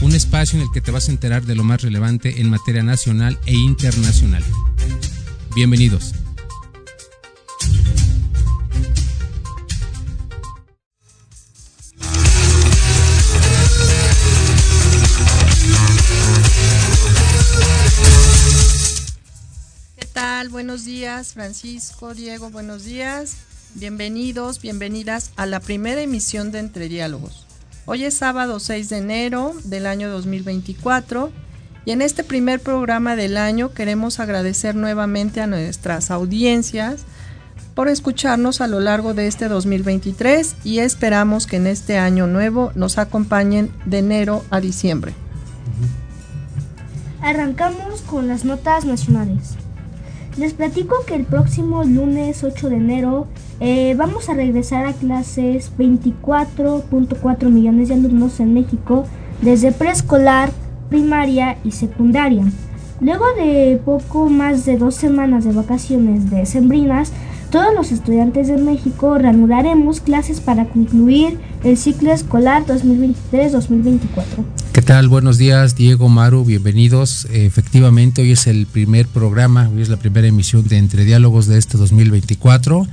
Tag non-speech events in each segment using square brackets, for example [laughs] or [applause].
Un espacio en el que te vas a enterar de lo más relevante en materia nacional e internacional. Bienvenidos. ¿Qué tal? Buenos días, Francisco, Diego, buenos días. Bienvenidos, bienvenidas a la primera emisión de Entre Diálogos. Hoy es sábado 6 de enero del año 2024 y en este primer programa del año queremos agradecer nuevamente a nuestras audiencias por escucharnos a lo largo de este 2023 y esperamos que en este año nuevo nos acompañen de enero a diciembre. Arrancamos con las notas nacionales. Les platico que el próximo lunes 8 de enero eh, vamos a regresar a clases 24.4 millones de alumnos en México desde preescolar, primaria y secundaria. Luego de poco más de dos semanas de vacaciones de sembrinas, todos los estudiantes de México reanudaremos clases para concluir el ciclo escolar 2023-2024. ¿Qué tal? Buenos días, Diego, Maru, bienvenidos. Efectivamente, hoy es el primer programa, hoy es la primera emisión de Entre Diálogos de este 2024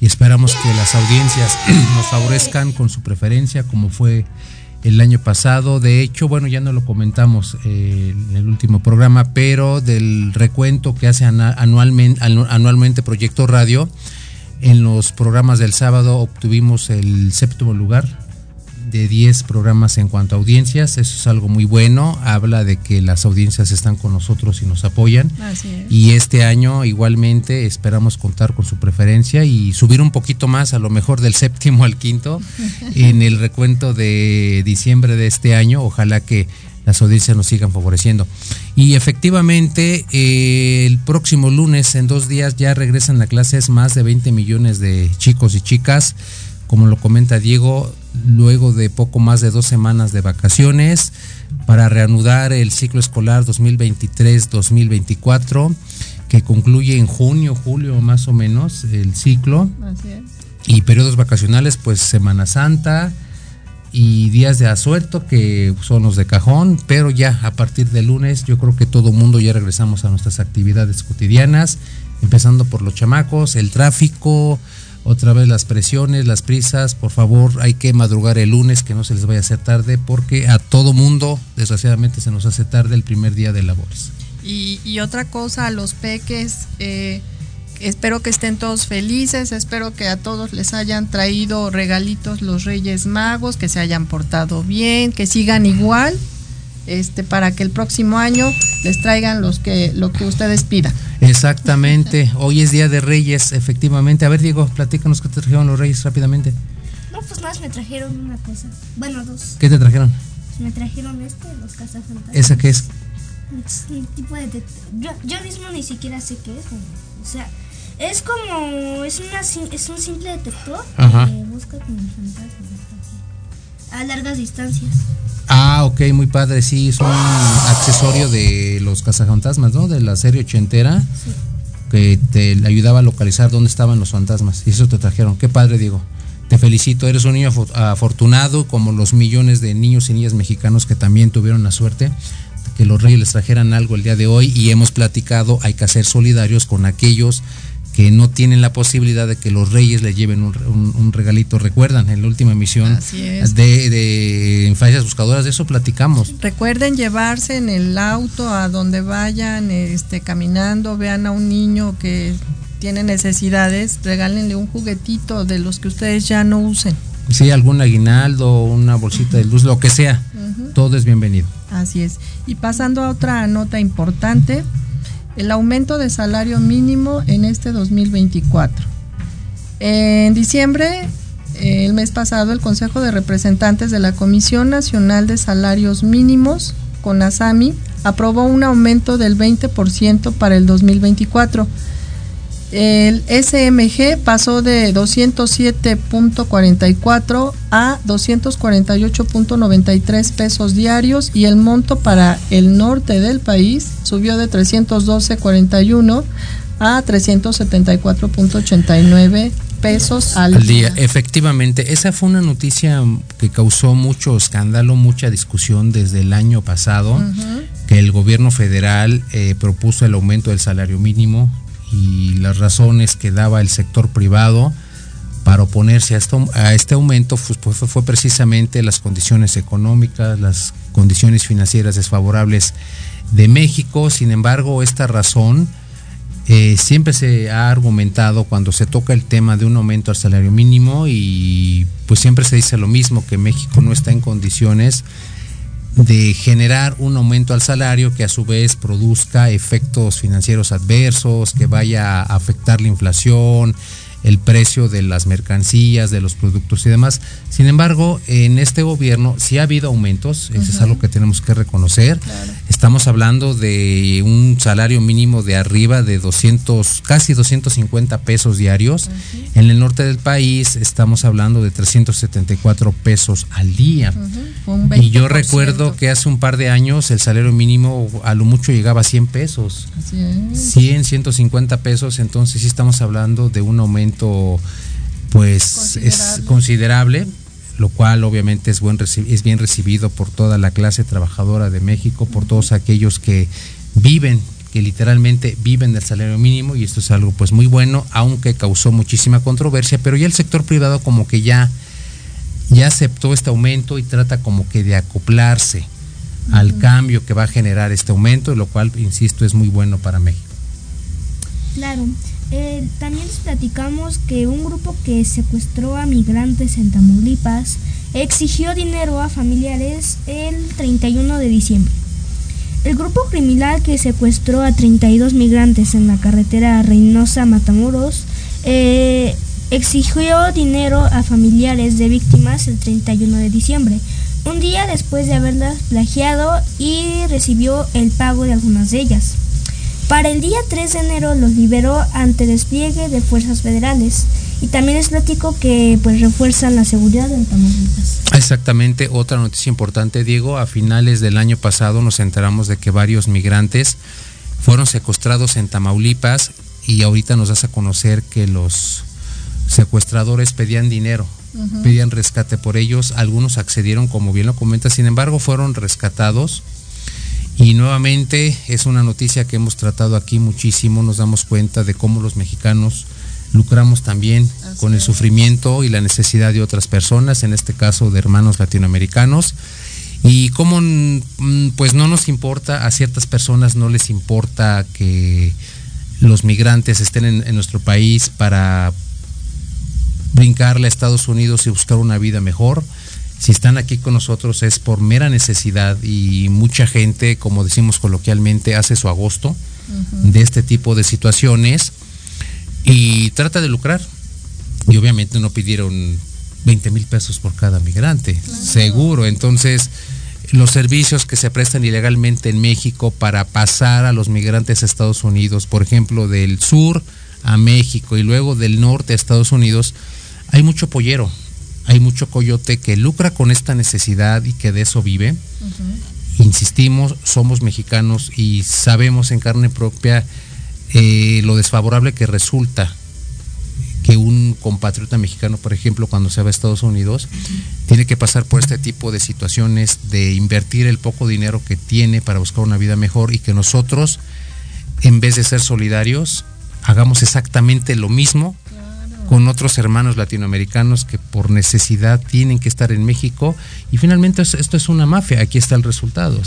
y esperamos que las audiencias [clears throat] nos favorezcan con su preferencia, como fue el año pasado. De hecho, bueno, ya no lo comentamos eh, en el último programa, pero del recuento que hace anualmente, anualmente Proyecto Radio, en los programas del sábado obtuvimos el séptimo lugar de 10 programas en cuanto a audiencias. Eso es algo muy bueno. Habla de que las audiencias están con nosotros y nos apoyan. Y este año igualmente esperamos contar con su preferencia y subir un poquito más, a lo mejor del séptimo al quinto, [laughs] en el recuento de diciembre de este año. Ojalá que las audiencias nos sigan favoreciendo. Y efectivamente, eh, el próximo lunes, en dos días, ya regresan a clases más de 20 millones de chicos y chicas. Como lo comenta Diego, luego de poco más de dos semanas de vacaciones para reanudar el ciclo escolar 2023-2024 que concluye en junio, julio más o menos el ciclo. Así es. Y periodos vacacionales, pues Semana Santa y días de asuerto que son los de cajón, pero ya a partir de lunes yo creo que todo mundo ya regresamos a nuestras actividades cotidianas, empezando por los chamacos, el tráfico, otra vez las presiones, las prisas, por favor hay que madrugar el lunes, que no se les vaya a hacer tarde, porque a todo mundo desgraciadamente se nos hace tarde el primer día de labores. Y, y otra cosa, a los peques, eh, espero que estén todos felices, espero que a todos les hayan traído regalitos los Reyes Magos, que se hayan portado bien, que sigan igual, este, para que el próximo año les traigan los que, lo que ustedes pidan. Exactamente, hoy es Día de Reyes, efectivamente. A ver, Diego, platícanos qué te trajeron los Reyes rápidamente. No, pues nada, me trajeron una cosa. Bueno, dos. ¿Qué te trajeron? Me trajeron este, los cazafantasmas. ¿Esa qué es? Es un tipo de... Yo, yo mismo ni siquiera sé qué es. O sea, es como... Es, una, es un simple detector Ajá. que busca como fantasmas. A largas distancias. Ah, ok, muy padre, sí, es un accesorio de los cazafantasmas, ¿no? De la serie ochentera, Sí. que te ayudaba a localizar dónde estaban los fantasmas. Y eso te trajeron. Qué padre, Diego. Te felicito, eres un niño afo- afortunado, como los millones de niños y niñas mexicanos que también tuvieron la suerte de que los reyes les trajeran algo el día de hoy y hemos platicado, hay que ser solidarios con aquellos que no tienen la posibilidad de que los reyes le lleven un, un- un regalito. Recuerdan, en la última emisión de, de Infancias Buscadoras, de eso platicamos. Recuerden llevarse en el auto a donde vayan, este, caminando, vean a un niño que tiene necesidades, regálenle un juguetito de los que ustedes ya no usen. Sí, algún aguinaldo, una bolsita de luz, lo que sea, todo es bienvenido. Así es. Y pasando a otra nota importante, el aumento de salario mínimo en este 2024. En diciembre el mes pasado el Consejo de Representantes de la Comisión Nacional de Salarios Mínimos, CONASAMI, aprobó un aumento del 20% para el 2024. El SMG pasó de 207.44 a 248.93 pesos diarios y el monto para el norte del país subió de 312.41 a 374.89 pesos al, día. Efectivamente, esa fue una noticia que causó mucho escándalo, mucha discusión desde el año pasado, que el gobierno federal eh, propuso el aumento del salario mínimo y las razones que daba el sector privado para oponerse a, esto, a este aumento pues, pues fue, precisamente las condiciones económicas, las condiciones financieras desfavorables de México. Sin embargo, esta razón eh, siempre se ha argumentado cuando se toca el tema de un aumento al salario mínimo y pues siempre se dice lo mismo, que México no está en condiciones de generar un aumento al salario que a su vez produzca efectos financieros adversos, que vaya a afectar la inflación, el precio de las mercancías, de los productos y demás. Sin embargo, en este gobierno sí ha habido aumentos, eso es algo que tenemos que reconocer. Estamos hablando de un salario mínimo de arriba de 200, casi 250 pesos diarios. En el norte del país estamos hablando de 374 pesos al día. Y yo recuerdo que hace un par de años el salario mínimo a lo mucho llegaba a 100 pesos. Así es. 100, 150 pesos, entonces sí estamos hablando de un aumento pues es considerable, lo cual obviamente es, buen, es bien recibido por toda la clase trabajadora de México, por todos aquellos que viven que literalmente viven del salario mínimo y esto es algo pues muy bueno, aunque causó muchísima controversia, pero ya el sector privado como que ya ya aceptó este aumento y trata como que de acoplarse al cambio que va a generar este aumento, lo cual insisto es muy bueno para México. Claro. Eh, también les platicamos que un grupo que secuestró a migrantes en Tamaulipas exigió dinero a familiares el 31 de diciembre. El grupo criminal que secuestró a 32 migrantes en la carretera Reynosa-Matamoros eh, exigió dinero a familiares de víctimas el 31 de diciembre, un día después de haberlas plagiado y recibió el pago de algunas de ellas. Para el día 3 de enero los liberó ante despliegue de fuerzas federales. Y también les platico que pues refuerzan la seguridad en Tamaulipas. Exactamente, otra noticia importante, Diego, a finales del año pasado nos enteramos de que varios migrantes fueron secuestrados en Tamaulipas y ahorita nos das a conocer que los secuestradores pedían dinero, pedían rescate por ellos, algunos accedieron como bien lo comenta, sin embargo fueron rescatados y nuevamente es una noticia que hemos tratado aquí muchísimo, nos damos cuenta de cómo los mexicanos lucramos también con el sufrimiento y la necesidad de otras personas, en este caso de hermanos latinoamericanos. Y cómo mm, pues no nos importa, a ciertas personas no les importa que los migrantes estén en, en nuestro país para brincarle a Estados Unidos y buscar una vida mejor si están aquí con nosotros es por mera necesidad y mucha gente, como decimos coloquialmente, hace su agosto de este tipo de situaciones y trata de lucrar. Y obviamente no pidieron 20 mil pesos por cada migrante, seguro. Entonces, los servicios que se prestan ilegalmente en México para pasar a los migrantes a Estados Unidos, por ejemplo, del sur a México y luego del norte a Estados Unidos, hay mucho pollero hay mucho coyote que lucra con esta necesidad y que de eso vive. Insistimos, somos mexicanos y sabemos en carne propia eh, lo desfavorable que resulta que un compatriota mexicano, por ejemplo, cuando se va a Estados Unidos, tiene que pasar por este tipo de situaciones de invertir el poco dinero que tiene para buscar una vida mejor y que nosotros, en vez de ser solidarios, hagamos exactamente lo mismo con otros hermanos latinoamericanos que por necesidad tienen que estar en México y finalmente esto es una mafia, aquí está el resultado.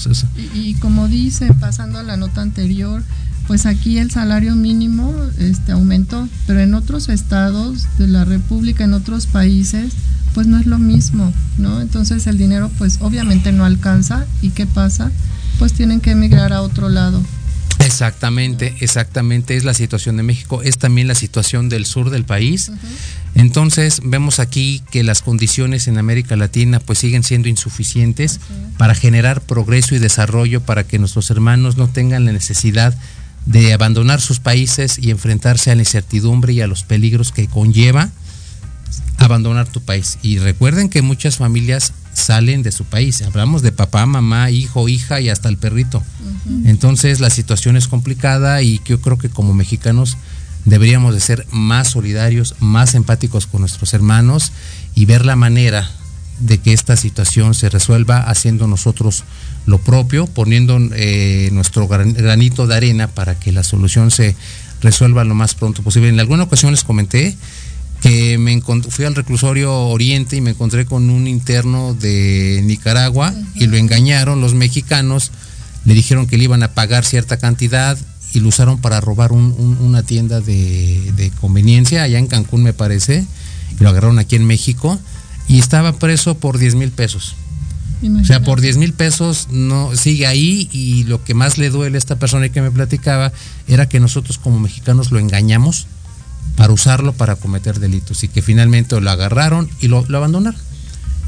Y, como dice, pasando a la nota anterior, pues aquí el salario mínimo este, aumentó, pero en otros estados de la República, en otros países, pues no es lo mismo, ¿no? Entonces el dinero pues obviamente no alcanza y ¿qué pasa? Pues tienen que emigrar a otro lado. Exactamente, exactamente, es la situación de México, es también la situación del sur del país. Entonces vemos aquí que las condiciones en América Latina pues siguen siendo insuficientes para generar progreso y desarrollo para que nuestros hermanos no tengan la necesidad de abandonar sus países y enfrentarse a la incertidumbre y a los peligros que conlleva abandonar tu país. Y recuerden que muchas familias salen de su país. Hablamos de papá, mamá, hijo, hija y hasta el perrito. Entonces la situación es complicada y yo creo que como mexicanos deberíamos de ser más solidarios, más empáticos con nuestros hermanos y ver la manera de que esta situación se resuelva haciendo nosotros lo propio, poniendo eh, nuestro granito de arena para que la solución se resuelva lo más pronto posible. En alguna ocasión les comenté que me fui al reclusorio Oriente y me encontré con un interno de Nicaragua y lo engañaron los mexicanos, le dijeron que le iban a pagar cierta cantidad y lo usaron para robar una tienda de, conveniencia allá en Cancún me parece, y lo agarraron aquí en México y estaba preso por 10 mil pesos. O sea, por 10 mil pesos no sigue ahí y lo que más le duele a esta persona que me platicaba era que nosotros como mexicanos lo engañamos para usarlo para cometer delitos y que finalmente lo agarraron y lo, abandonaron.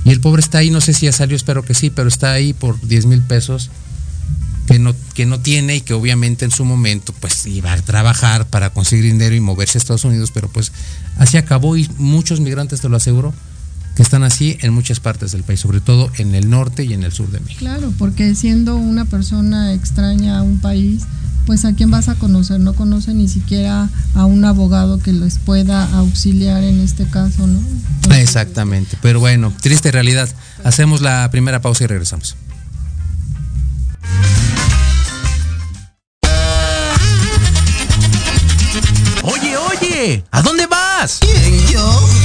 Y el pobre está ahí, no sé si ya salió, espero que sí, pero está ahí por 10 mil pesos que no, que no tiene y que obviamente en su momento pues iba a trabajar para conseguir dinero y moverse a Estados Unidos, pero pues así acabó y muchos migrantes, te lo aseguro, que están así en muchas partes del país, sobre todo en el norte y en el sur de México. Claro, porque siendo una persona extraña a un país, pues a quién vas a conocer, no conoce ni siquiera a un abogado que les pueda auxiliar en este caso, ¿no? Exactamente, pero bueno, triste realidad. Hacemos la primera pausa y regresamos. Oye, oye, ¿a dónde vas? ¿Quién, yo?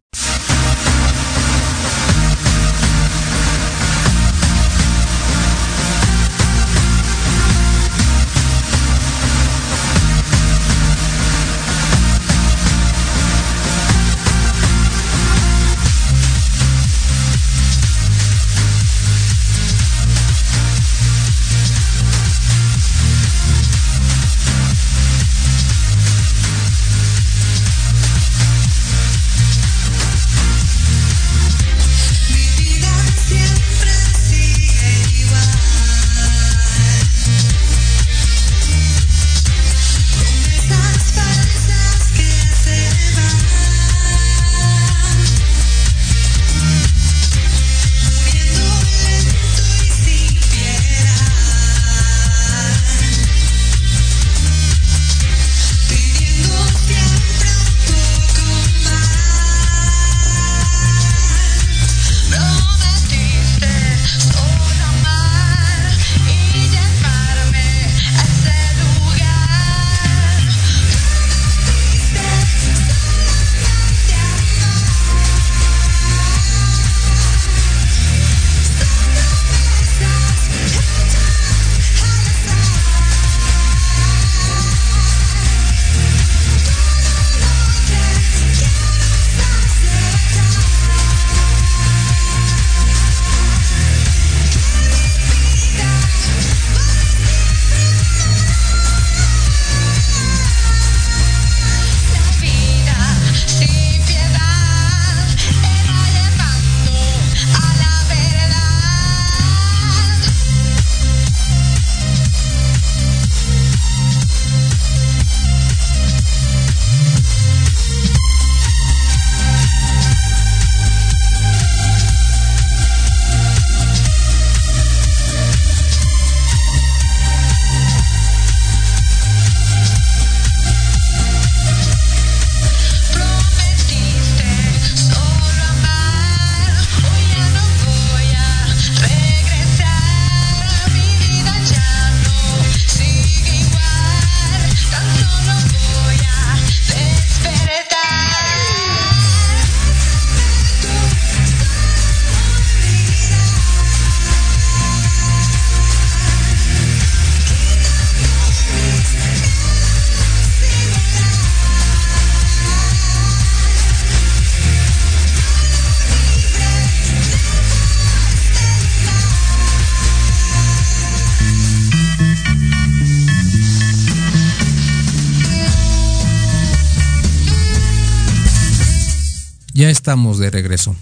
Estamos de regreso.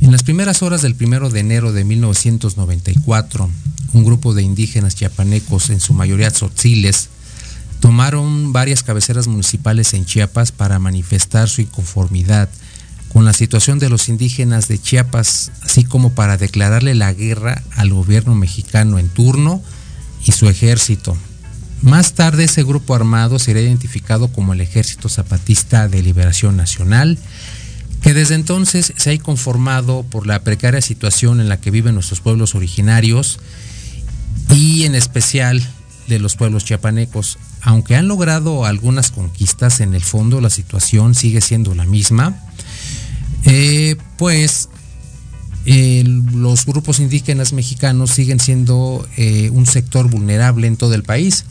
En las primeras horas del primero de enero de 1994, un grupo de indígenas chiapanecos, en su mayoría tzotziles, tomaron varias cabeceras municipales en Chiapas para manifestar su inconformidad con la situación de los indígenas de Chiapas, así como para declararle la guerra al gobierno mexicano en turno y su ejército. Más tarde ese grupo armado será identificado como el Ejército Zapatista de Liberación Nacional, que desde entonces se ha conformado por la precaria situación en la que viven nuestros pueblos originarios y en especial de los pueblos chiapanecos. Aunque han logrado algunas conquistas, en el fondo la situación sigue siendo la misma. Eh, pues eh, los grupos indígenas mexicanos siguen siendo eh, un sector vulnerable en todo el país.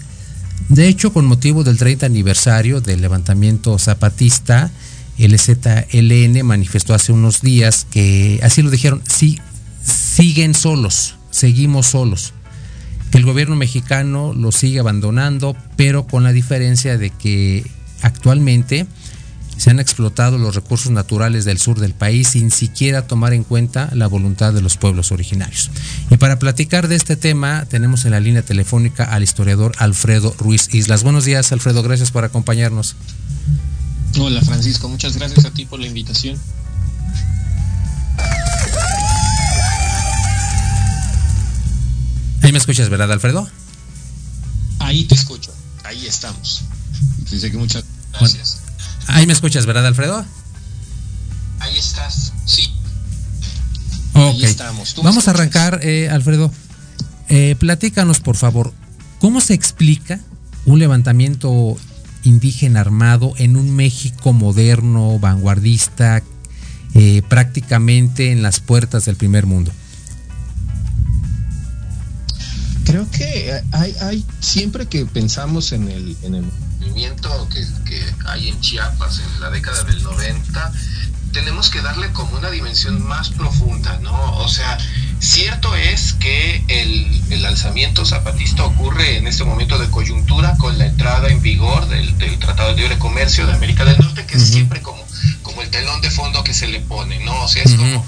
De hecho, con motivo del 30 aniversario del levantamiento zapatista, el ZLN manifestó hace unos días que, así lo dijeron, sí, siguen solos, seguimos solos, que el gobierno mexicano los sigue abandonando, pero con la diferencia de que actualmente se han explotado los recursos naturales del sur del país sin siquiera tomar en cuenta la voluntad de los pueblos originarios. Y para platicar de este tema tenemos en la línea telefónica al historiador Alfredo Ruiz Islas. Buenos días Alfredo, gracias por acompañarnos. Hola Francisco, muchas gracias a ti por la invitación. Ahí me escuchas, ¿verdad Alfredo? Ahí te escucho, ahí estamos. Dice que muchas gracias. Ahí me escuchas, ¿verdad, Alfredo? Ahí estás, sí. Ok. Ahí estamos. Vamos a arrancar, eh, Alfredo. Eh, platícanos, por favor, ¿cómo se explica un levantamiento indígena armado en un México moderno, vanguardista, eh, prácticamente en las puertas del primer mundo? Creo que hay, hay siempre que pensamos en el, en el movimiento que, hay en Chiapas en la década del 90, tenemos que darle como una dimensión más profunda, ¿no? O sea, cierto es que el, alzamiento zapatista ocurre en este momento de coyuntura con la entrada en vigor del, Tratado de Libre Comercio de América del Norte, que es siempre como, como el telón de fondo que se le pone, ¿no? O sea, es como,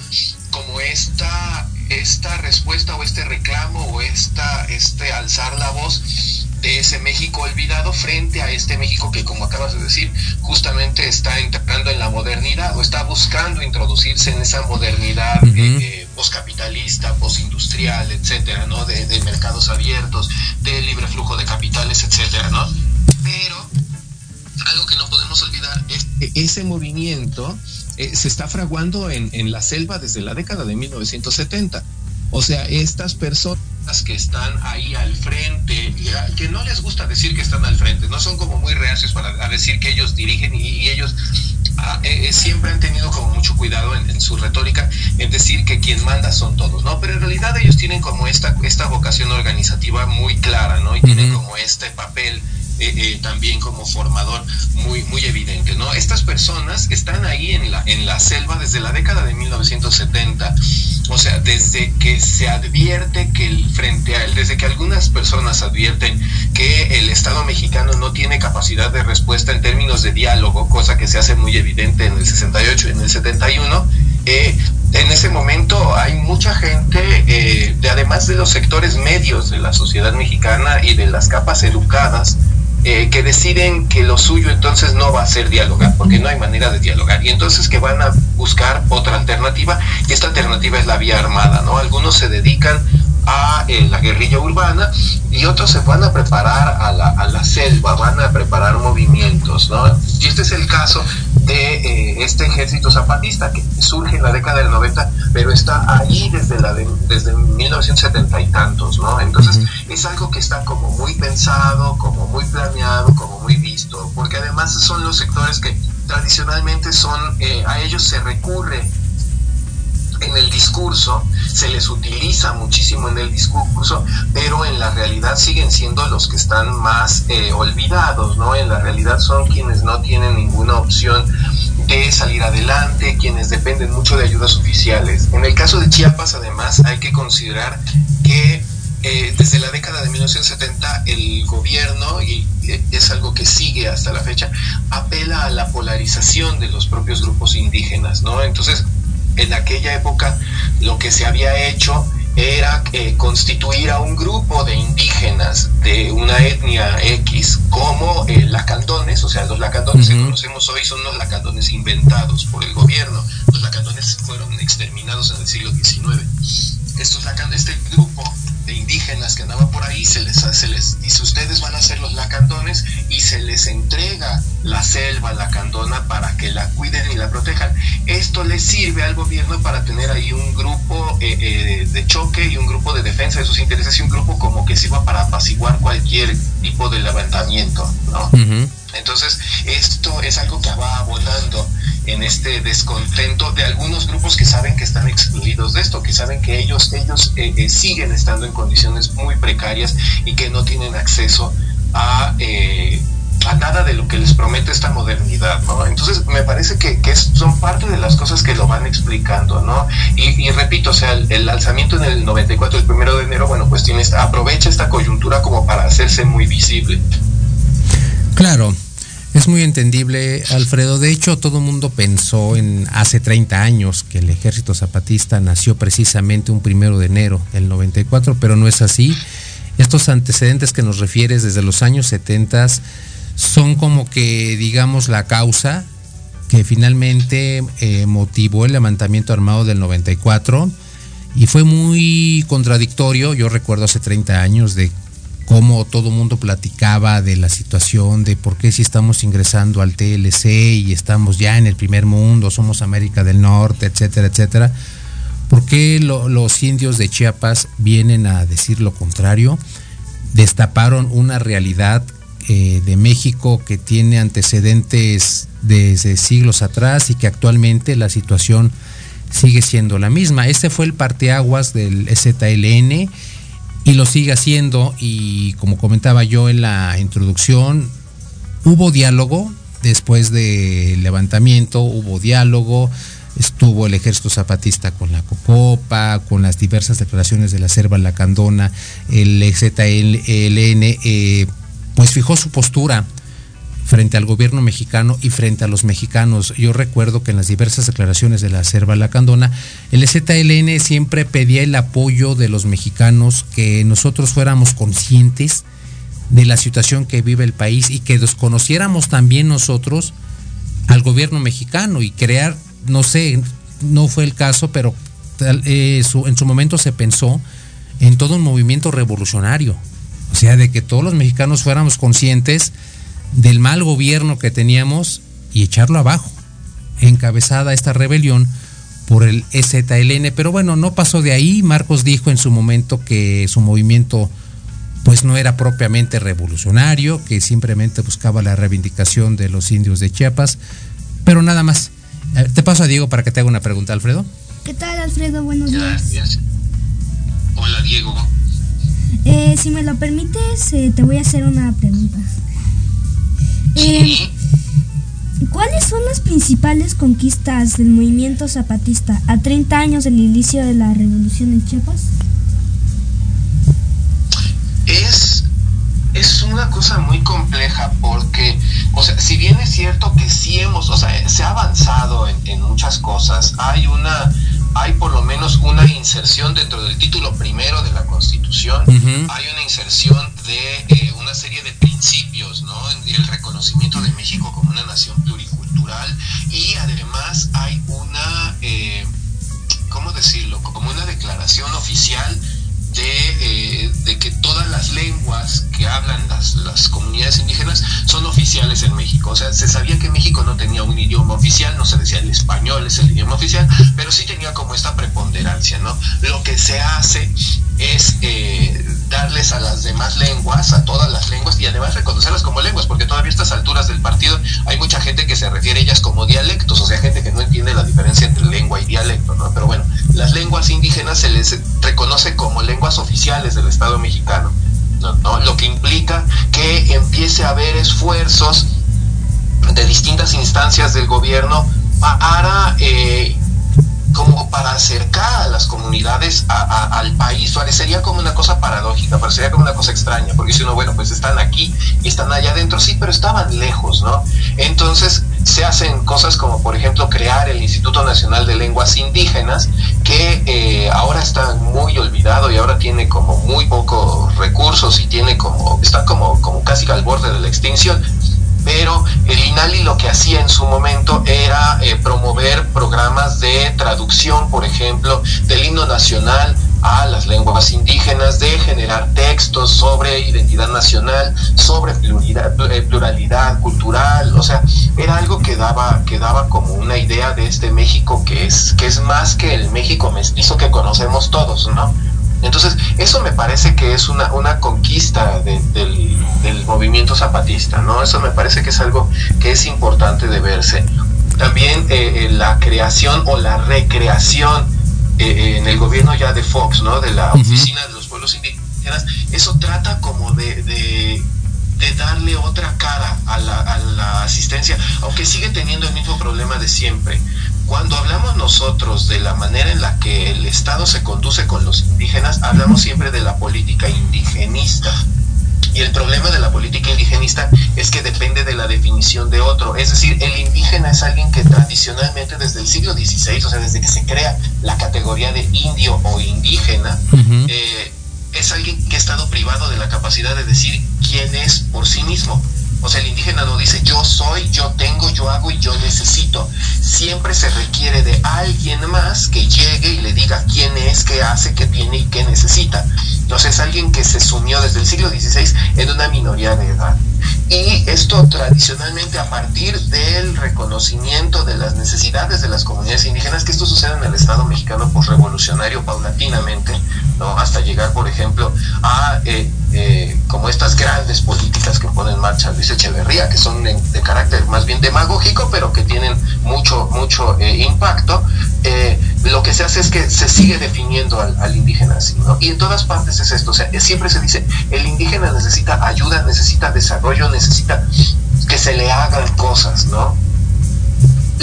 como esta, esta respuesta o este reclamo o esta, este alzar la voz de ese México olvidado frente a este México que, como acabas de decir, justamente está entrando en la modernidad o está buscando introducirse en esa modernidad eh, postcapitalista, postindustrial, etcétera, ¿no? De, mercados abiertos, de libre flujo de capitales, etcétera, ¿no? Pero algo que no podemos olvidar es que ese movimiento eh, se está fraguando en, en la selva desde la década de 1970. O sea, estas personas que están ahí al frente, y que no les gusta decir que están al frente, no son como muy reacios para decir que ellos dirigen y, ellos ah, eh, eh, siempre han tenido como mucho cuidado en, su retórica en decir que quien manda son todos, ¿no? Pero en realidad ellos tienen como esta, esta vocación organizativa muy clara, ¿no? Y tienen como este papel eh, eh, también como formador muy, muy evidente, ¿no? Estas personas están ahí en la, en la selva desde la década de 1970, o sea, desde que se advierte que el frente a él, desde que algunas personas advierten que el Estado mexicano no tiene capacidad de respuesta en términos de diálogo, cosa que se hace muy evidente en el 68 y en el 71, eh, en ese momento hay mucha gente, de, además de los sectores medios de la sociedad mexicana y de las capas educadas, eh, que deciden que lo suyo entonces no va a ser dialogar, porque no hay manera de dialogar, y entonces que van a buscar otra alternativa, y esta alternativa es la vía armada, ¿no? Algunos se dedican a eh, la guerrilla urbana y otros se van a preparar a la, a la, selva, van a preparar movimientos, ¿no? Y este es el caso de eh, este ejército zapatista que surge en la década del 90, pero está ahí desde, la desde 1970 y tantos, ¿no? Entonces es algo que está como muy pensado, como muy planeado, como muy visto, porque además son los sectores que tradicionalmente son, eh, a ellos se recurre en el discurso, se les utiliza muchísimo en el discurso, pero en la realidad siguen siendo los que están más eh, olvidados, ¿no? En la realidad son quienes no tienen ninguna opción de salir adelante, quienes dependen mucho de ayudas oficiales. En el caso de Chiapas, además, hay que considerar que eh, desde la década de 1970 el gobierno, y eh, es algo que sigue hasta la fecha, apela a la polarización de los propios grupos indígenas, ¿no? Entonces, en aquella época lo que se había hecho era eh, constituir a un grupo de indígenas de una etnia X como eh, lacandones, o sea, los lacandones que conocemos hoy son los lacandones inventados por el gobierno. Los lacandones fueron exterminados en el siglo XIX. Estos lacandones, este grupo indígenas que andaban por ahí, se les, se les dice ustedes van a ser los lacandones y se les entrega la selva lacandona para que la cuiden y la protejan. Esto les sirve al gobierno para tener ahí un grupo eh, eh, de choque y un grupo de defensa de sus intereses y un grupo como que sirva para apaciguar cualquier tipo de levantamiento, ¿no? Entonces, esto es algo que va abonando en este descontento de algunos grupos que saben que están excluidos de esto, que saben que ellos, ellos eh, eh, siguen estando en condiciones muy precarias y que no tienen acceso a, eh, a nada de lo que les promete esta modernidad, ¿no? Entonces, me parece que, son parte de las cosas que lo van explicando, ¿no? Y, repito, o sea, el, alzamiento en el 94, el primero de enero, bueno, pues tiene aprovecha esta coyuntura como para hacerse muy visible. Claro, es muy entendible, Alfredo. De hecho, todo el mundo pensó en hace 30 años que el ejército zapatista nació precisamente un primero de enero del 94, pero no es así. Estos antecedentes que nos refieres desde los años 70 son como que, digamos, la causa que finalmente eh, motivó el levantamiento armado del 94 y fue muy contradictorio, yo recuerdo hace 30 años, de cómo todo mundo platicaba de la situación, de por qué si estamos ingresando al TLC y estamos ya en el primer mundo, somos América del Norte, etcétera, etcétera. ¿Por qué los indios de Chiapas vienen a decir lo contrario? Destaparon una realidad eh, de México que tiene antecedentes desde siglos atrás y que actualmente la situación sigue siendo la misma. Este fue el parteaguas del ZLN y lo sigue haciendo. Y como comentaba yo en la introducción, hubo diálogo después del levantamiento, hubo diálogo, estuvo el ejército zapatista con la Cocopa, con las diversas declaraciones de la Serva Lacandona, el ZLN eh, pues fijó su postura frente al gobierno mexicano y frente a los mexicanos. Yo recuerdo que en las diversas declaraciones de la Serva Lacandona, el ZLN siempre pedía el apoyo de los mexicanos, que nosotros fuéramos conscientes de la situación que vive el país y que desconociéramos también nosotros al gobierno mexicano y crear, no sé, no fue el caso, pero eh, en su momento se pensó en todo un movimiento revolucionario. O sea, de que todos los mexicanos fuéramos conscientes del mal gobierno que teníamos y echarlo abajo. Encabezada esta rebelión por el EZLN, pero bueno, no pasó de ahí. Marcos dijo en su momento que su movimiento pues no era propiamente revolucionario, que simplemente buscaba la reivindicación de los indios de Chiapas, pero nada más. Eh, te paso a Diego para que te haga una pregunta, Alfredo. ¿Qué tal, Alfredo? Buenos días. Hola, Diego. Eh, si me lo permites, eh, te voy a hacer una pregunta. Eh, ¿Cuáles son las principales conquistas del movimiento zapatista a 30 años del inicio de la revolución en Chiapas? Es, es una cosa muy compleja porque, o sea, si bien es cierto que sí hemos, o sea, se ha avanzado en, muchas cosas, hay una, hay por lo menos una inserción dentro del título primero de la Constitución, hay una inserción de eh, una serie de principios, ¿no? El reconocimiento de México como una nación pluricultural y además hay una, eh, ¿cómo decirlo? Como una declaración oficial de, eh, de, que todas las lenguas que hablan las, las, comunidades indígenas son oficiales en México. O sea, se sabía que México no tenía un idioma oficial, no se decía el español es el idioma oficial, pero sí tenía como esta preponderancia, ¿no? Lo que se hace es eh, darles a las demás lenguas, a todas las lenguas, y además reconocerlas como lenguas, porque todavía a estas alturas del partido hay mucha gente que se refiere a ellas como dialectos, o sea, gente que no entiende la diferencia entre lengua y dialecto, ¿no? Pero bueno, las lenguas indígenas se les reconoce como lenguas oficiales del Estado mexicano, ¿no? Lo que implica que empiece a haber esfuerzos de distintas instancias del gobierno para eh, como para acercar a las comunidades al país. Parecería como una cosa paradójica, parecería como una cosa extraña, porque si uno, bueno, pues están aquí y están allá adentro, sí, pero estaban lejos, ¿no? Entonces se hacen cosas como, por ejemplo, crear el Instituto Nacional de Lenguas Indígenas, que eh, ahora está muy como muy pocos recursos y tiene como, está como, como casi al borde de la extinción pero el INALI lo que hacía en su momento era eh, promover programas de traducción, por ejemplo, del himno nacional a las lenguas indígenas, de generar textos sobre identidad nacional, sobre pluralidad, eh, pluralidad cultural, o sea, era algo que daba, que daba como una idea de este México que es, que es más que el México mestizo que conocemos todos, ¿no? Entonces, eso me parece que es una, una conquista del, movimiento zapatista, ¿no? Eso me parece que es algo que es importante de verse. También eh, eh, la creación o la recreación eh, en el gobierno ya de Fox, ¿no? De la Oficina de los Pueblos Indígenas, eso trata como de, de, darle otra cara a la, a la asistencia, aunque sigue teniendo el mismo problema de siempre cuando hablamos nosotros de la manera en la que el Estado se conduce con los indígenas, hablamos siempre de la política indigenista. Y el problema de la política indigenista es que depende de la definición de otro. Es decir, el indígena es alguien que tradicionalmente desde el siglo XVI, o sea, desde que se crea la categoría de indio o indígena, eh, es alguien que ha estado privado de la capacidad de decir quién es por sí mismo. O sea, el indígena no dice yo soy, yo tengo, yo hago y yo necesito. Siempre se requiere de alguien más que llegue y le diga quién es, qué hace, qué tiene y qué necesita. Entonces es alguien que se sumió desde el siglo XVI en una minoría de edad. Y esto tradicionalmente a partir del reconocimiento de las necesidades de las comunidades indígenas, que esto sucede en el Estado mexicano revolucionario paulatinamente, ¿no? hasta llegar, por ejemplo, a eh, eh, como estas grandes políticas que pone en marcha Luis Echeverría, que son de, carácter más bien demagógico, pero que tienen mucho, mucho eh, impacto, eh, lo que se hace es que se sigue definiendo al, indígena así, ¿no? Y en todas partes es esto, o sea, siempre se dice, el indígena necesita ayuda, necesita desarrollo, necesita que se le hagan cosas, ¿no?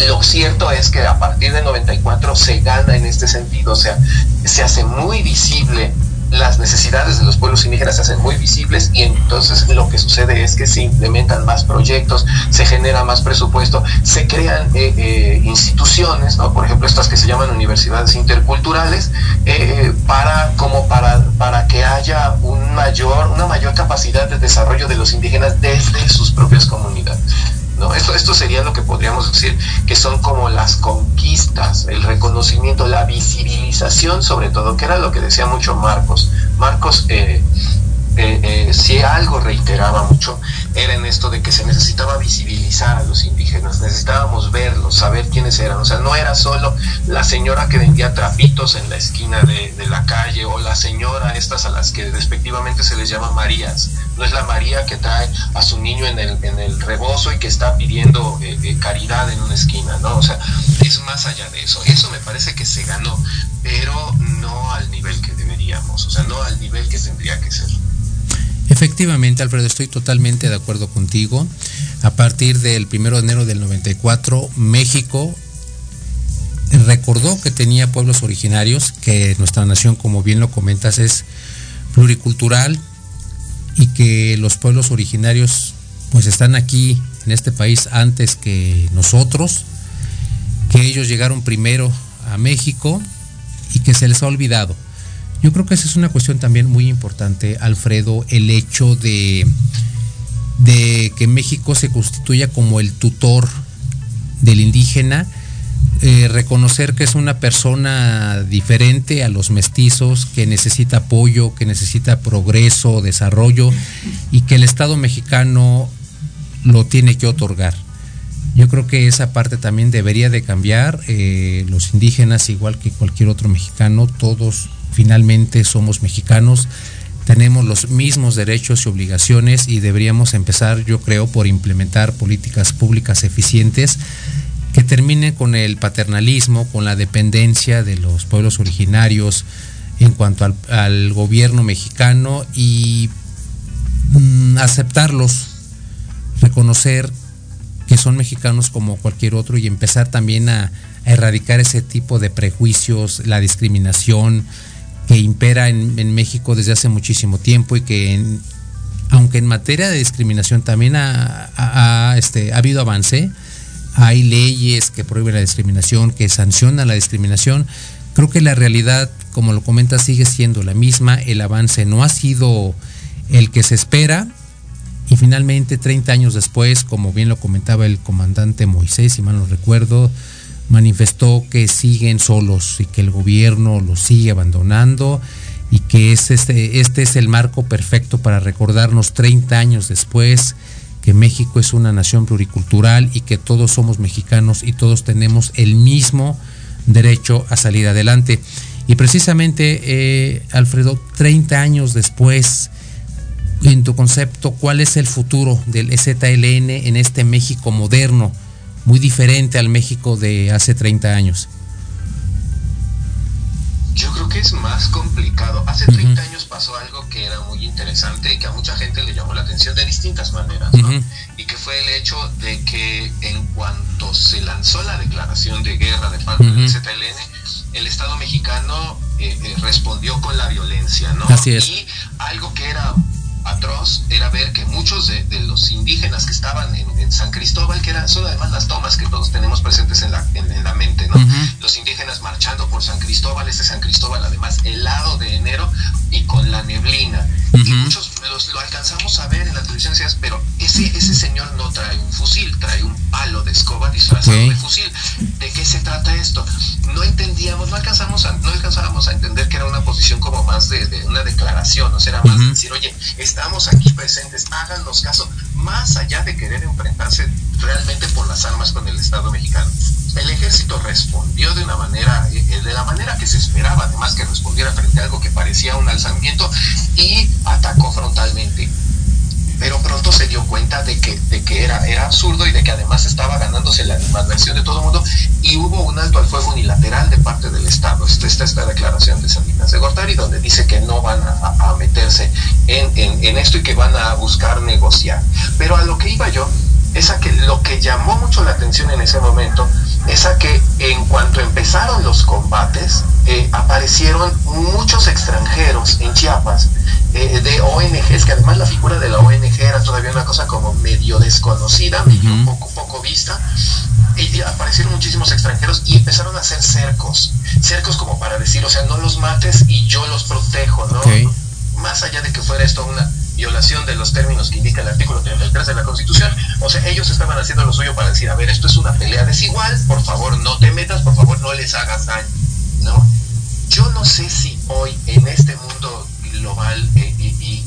Lo cierto es que a partir de 94 se gana en este sentido, o sea, se hace muy visible las necesidades de los pueblos indígenas se hacen muy visibles y entonces lo que sucede es que se implementan más proyectos, se genera más presupuesto, se crean eh, eh, instituciones, ¿no? por ejemplo estas que se llaman universidades interculturales, eh, para, como para, para que haya un mayor, una mayor capacidad de desarrollo de los indígenas desde sus propias comunidades. ¿No? Esto, esto sería lo que podríamos decir que son como las conquistas, el reconocimiento, la visibilización sobre todo, que era lo que decía mucho Marcos. Marcos eh, eh, eh, si algo reiteraba mucho, era en esto de que se necesitaba visibilizar a los indígenas, necesitábamos verlos, saber quiénes eran. O sea, no era solo la señora que vendía trapitos en la esquina de, la calle o la señora estas a las que respectivamente se les llama Marías. No es la María que trae a su niño en el, en el rebozo y que está pidiendo eh, caridad en una esquina, ¿no? O sea, es más allá de eso. Eso me parece que se ganó, pero no al nivel que deberíamos, o sea, no al nivel que tendría que ser. Efectivamente, Alfredo, estoy totalmente de acuerdo contigo. A partir del 1 de enero del 94, México recordó que tenía pueblos originarios, que nuestra nación, como bien lo comentas, es pluricultural y que los pueblos originarios pues están aquí en este país antes que nosotros, que ellos llegaron primero a México y que se les ha olvidado. Yo creo que esa es una cuestión también muy importante, Alfredo, el hecho de, que México se constituya como el tutor del indígena, eh, reconocer que es una persona diferente a los mestizos, que necesita apoyo, que necesita progreso, desarrollo y que el Estado mexicano lo tiene que otorgar. Yo creo que esa parte también debería de cambiar. Eh, los indígenas, igual que cualquier otro mexicano, todos finalmente somos mexicanos, tenemos los mismos derechos y obligaciones y deberíamos empezar, yo creo, por implementar políticas públicas eficientes que terminen con el paternalismo, con la dependencia de los pueblos originarios en cuanto al, gobierno mexicano y mm, aceptarlos, reconocer que son mexicanos como cualquier otro y empezar también a, a erradicar ese tipo de prejuicios, la discriminación que impera en, México desde hace muchísimo tiempo y que aunque en materia de discriminación también ha, este, ha habido avance, hay leyes que prohíben la discriminación, que sancionan la discriminación, creo que la realidad, como lo comenta, sigue siendo la misma, el avance no ha sido el que se espera, y finalmente, 30 años después, como bien lo comentaba el comandante Moisés, si mal no recuerdo, manifestó que siguen solos y que el gobierno los sigue abandonando y que es este, este es el marco perfecto para recordarnos 30 años después que México es una nación pluricultural y que todos somos mexicanos y todos tenemos el mismo derecho a salir adelante. Y precisamente, eh, Alfredo, 30 años después, en tu concepto, ¿cuál es el futuro del ZLN en este México moderno? Muy diferente al México de hace 30 años? Yo creo que es más complicado. Hace 30 años pasó algo que era muy interesante y que a mucha gente le llamó la atención de distintas maneras, ¿no? Y que fue el hecho de que en cuanto se lanzó la declaración de guerra de parte del ZLN, el Estado mexicano eh, eh, respondió con la violencia, ¿no? Así es. Y algo que era atroz era ver que muchos de, los indígenas que estaban en, San Cristóbal, que eran, son además las tomas que todos tenemos presentes en la, en, la mente, ¿no? Los indígenas marchando por San Cristóbal, este San Cristóbal además helado de enero y con la neblina. Y muchos los, lo alcanzamos a ver en la televisión, pero ese, ese señor no trae un fusil, trae un palo de escoba disfrazado de fusil. ¿De qué se trata esto? No entendíamos, no alcanzamos a, no alcanzábamos a entender que era una posición como más de, una declaración, o sea, era más de decir, oye, estamos aquí presentes, háganos caso, más allá de querer enfrentarse realmente por las armas con el Estado mexicano. El ejército respondió de una manera, eh, de la manera que se esperaba, además que respondiera frente a algo que parecía un alzamiento y atacó frontalmente pero pronto se dio cuenta de que, de que era, era absurdo y de que además estaba ganándose la animadversión de todo el mundo y hubo un alto al fuego unilateral de parte del Estado. Esta, esta esta declaración de Salinas de Gortari donde dice que no van a, meterse en, en, esto y que van a buscar negociar. Pero a lo que iba yo es a que lo que llamó mucho la atención en ese momento es a que en cuanto empezaron los combates, eh, aparecieron muchos extranjeros en Chiapas eh, de ONGs, que además la figura de la ONG era todavía una cosa como medio desconocida, medio poco, poco vista, y aparecieron muchísimos extranjeros y empezaron a hacer cercos, cercos como para decir, o sea, no los mates y yo los protejo, ¿no? Más allá de que fuera esto una violación de los términos que indica el artículo 33 de la Constitución. O sea, ellos estaban haciendo lo suyo para decir, a ver, esto es una pelea desigual, por favor no te metas, por favor no les hagas daño, ¿no? Yo no sé si hoy en este mundo global e,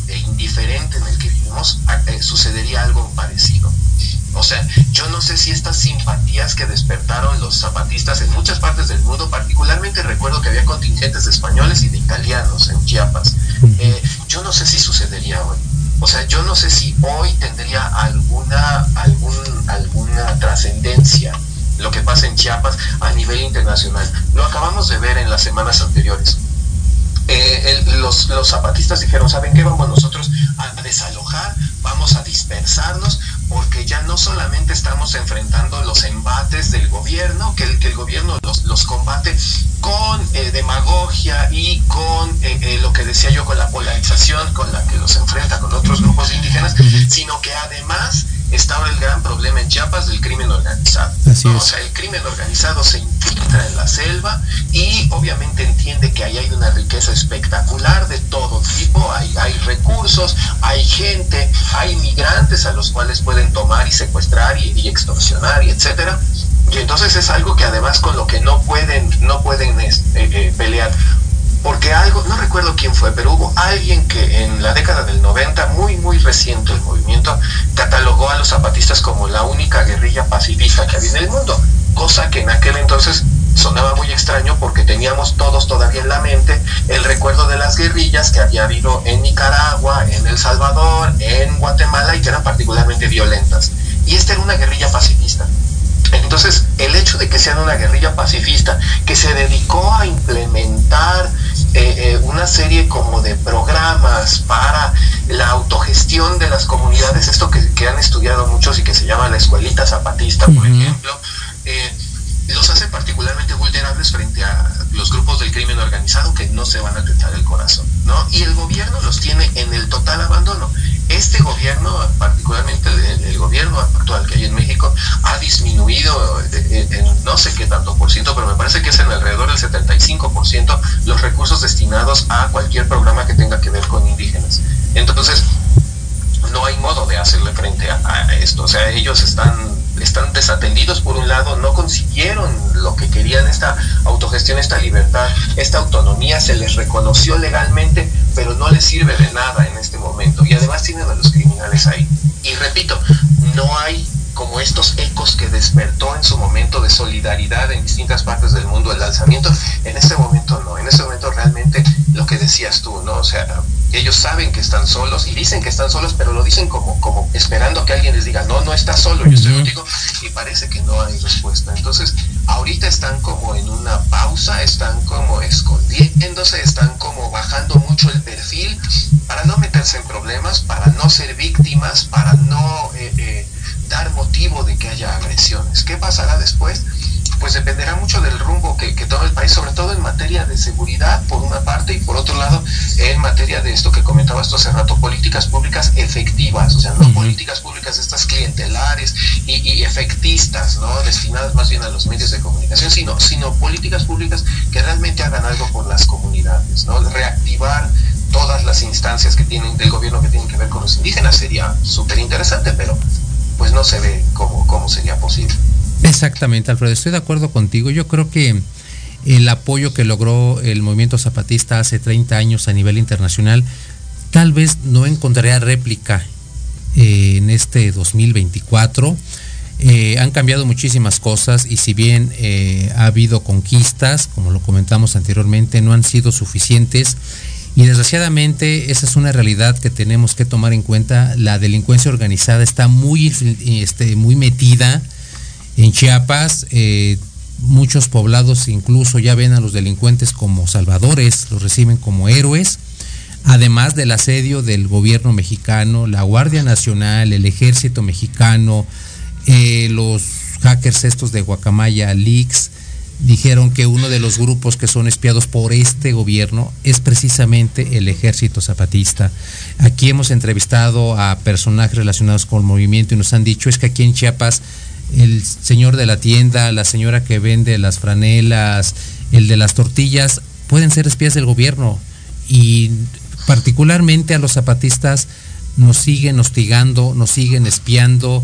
e indiferente en el que vivimos eh, sucedería algo parecido. O sea, yo no sé si estas simpatías que despertaron los zapatistas en muchas partes del mundo, particularmente recuerdo que había contingentes de españoles y de italianos en Chiapas, eh, yo no sé si sucedería hoy. O sea, yo no sé si hoy tendría alguna, algún, alguna trascendencia lo que pasa en Chiapas a nivel internacional. Lo acabamos de ver en las semanas anteriores. Eh, los, los, zapatistas dijeron, ¿saben qué? Vamos nosotros a desalojar, vamos a dispersarnos, porque ya no solamente estamos enfrentando los embates del gobierno, que el, que el gobierno los, los combate con eh, demagogia y con eh, eh, lo que decía yo, con la polarización con la que los enfrenta con otros grupos indígenas, sino que además está ahora el gran problema en Chiapas del crimen organizado. O sea, el crimen organizado se infiltra en la selva y obviamente entiende que ahí hay una riqueza espectacular de todo tipo, hay, hay recursos, hay gente, hay migrantes a los cuales pueden tomar y secuestrar y, extorsionar y etcétera. Y entonces es algo que además con lo que no pueden, no pueden este, eh, pelear porque algo, no recuerdo quién fue, pero hubo alguien que en la década del 90, muy, muy reciente el movimiento, catalogó a los zapatistas como la única guerrilla pacifista que había en el mundo, cosa que en aquel entonces sonaba muy extraño porque teníamos todos todavía en la mente el recuerdo de las guerrillas que había habido en Nicaragua, en El Salvador, en Guatemala y que eran particularmente violentas. Y esta era una guerrilla pacifista. Entonces, el hecho de que sean una guerrilla pacifista que se dedicó a implementar eh, eh, una serie como de programas para la autogestión de las comunidades, esto que, han estudiado muchos y que se llama la escuelita zapatista, por ejemplo, eh, los hace particularmente vulnerables frente a los grupos del crimen organizado que no se van a tentar el corazón, ¿no? Y el gobierno los tiene en el total abandono. Este gobierno, particularmente el, gobierno actual que hay en México, ha disminuido en, no sé qué tanto por ciento, pero me parece que es en alrededor del 75% los recursos destinados a cualquier programa que tenga que ver con indígenas. Entonces, no hay modo de hacerle frente a, esto. O sea, ellos están, están desatendidos por un lado, no consiguieron lo que querían, esta autogestión, esta libertad, esta autonomía, se les reconoció legalmente, pero no les sirve de nada en este momento. Y además tienen a los criminales ahí. Y repito, no hay como estos ecos que despertó en su momento de solidaridad en distintas partes del mundo el alzamiento, en este momento no, en este momento realmente lo que decías tú, ¿no? O sea, ellos saben que están solos y dicen que están solos, pero lo dicen como, como esperando que alguien les diga, no, no estás solo, yo estoy contigo, y parece que no hay respuesta. Entonces, ahorita están como en una pausa, están como escondiéndose, están como bajando mucho el perfil para no meterse en problemas, para no ser víctimas, para no... Eh, eh, dar motivo de que haya agresiones. ¿Qué pasará después? Pues dependerá mucho del rumbo que, que tome el país, sobre todo en materia de seguridad, por una parte, y por otro lado, en materia de esto que comentabas tú hace rato, políticas públicas efectivas, o sea, no políticas públicas estas clientelares y, y, efectistas, ¿no? Destinadas más bien a los medios de comunicación, sino, sino políticas públicas que realmente hagan algo por las comunidades, ¿no? Reactivar todas las instancias que tienen del gobierno que tienen que ver con los indígenas sería súper interesante, pero pues no se ve cómo, cómo sería posible. Exactamente, Alfredo, estoy de acuerdo contigo. Yo creo que el apoyo que logró el movimiento zapatista hace 30 años a nivel internacional, tal vez no encontraría réplica eh, en este 2024. Eh, han cambiado muchísimas cosas y si bien eh, ha habido conquistas, como lo comentamos anteriormente, no han sido suficientes y desgraciadamente esa es una realidad que tenemos que tomar en cuenta. La delincuencia organizada está muy, este, muy metida en Chiapas. Eh, muchos poblados incluso ya ven a los delincuentes como salvadores, los reciben como héroes. Además del asedio del gobierno mexicano, la Guardia Nacional, el Ejército Mexicano, eh, los hackers estos de Guacamaya, Leaks, dijeron que uno de los grupos que son espiados por este gobierno es precisamente el ejército zapatista. Aquí hemos entrevistado a personajes relacionados con el movimiento y nos han dicho es que aquí en Chiapas el señor de la tienda, la señora que vende las franelas, el de las tortillas, pueden ser espías del gobierno y particularmente a los zapatistas nos siguen hostigando, nos siguen espiando,